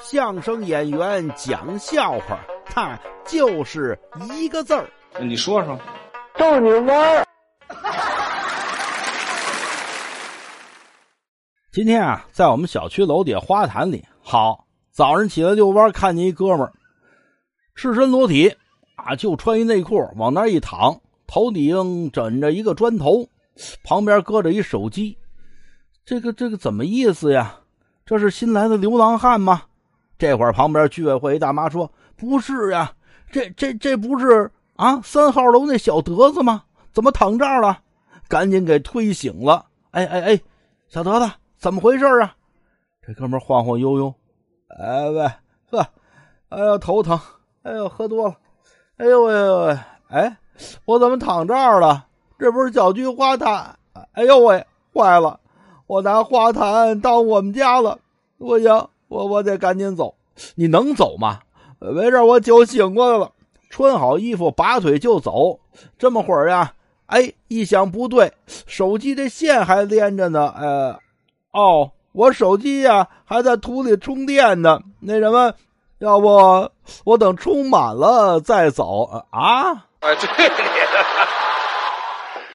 相声演员讲笑话，他就是一个字儿。你说说，逗你玩儿。今天啊，在我们小区楼底下花坛里，好，早上起来遛弯，看见一哥们儿，赤身裸体啊，就穿一内裤，往那一躺，头顶枕着一个砖头，旁边搁着一手机。这个这个怎么意思呀？这是新来的流浪汉吗？这会儿旁边居委会一大妈说：“不是呀，这这这不是啊三号楼那小德子吗？怎么躺这儿了？”赶紧给推醒了。哎哎哎，小德子。怎么回事啊？这哥们晃晃悠悠，哎喂呵，哎呦头疼，哎呦喝多了，哎呦喂喂，哎，我怎么躺这儿了？这不是小区花坛？哎呦喂，坏了，我拿花坛当我们家了，不行，我我得赶紧走。你能走吗？没事，我酒醒过来了，穿好衣服，拔腿就走。这么会儿呀，哎，一想不对，手机这线还连着呢，呃。哦，我手机呀还在土里充电呢。那什么，要不我等充满了再走啊？啊，这里。